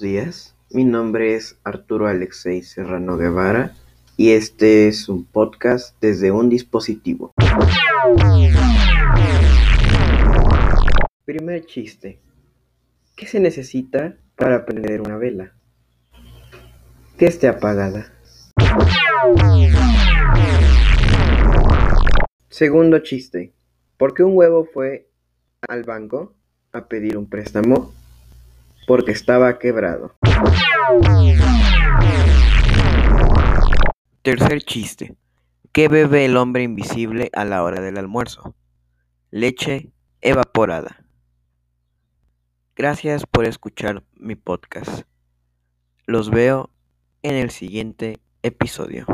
días. Mi nombre es Arturo Alexei Serrano Guevara y este es un podcast desde un dispositivo. Primer chiste. ¿Qué se necesita para prender una vela? Que esté apagada. Segundo chiste. ¿Por qué un huevo fue al banco a pedir un préstamo? Porque estaba quebrado. Tercer chiste. ¿Qué bebe el hombre invisible a la hora del almuerzo? Leche evaporada. Gracias por escuchar mi podcast. Los veo en el siguiente episodio.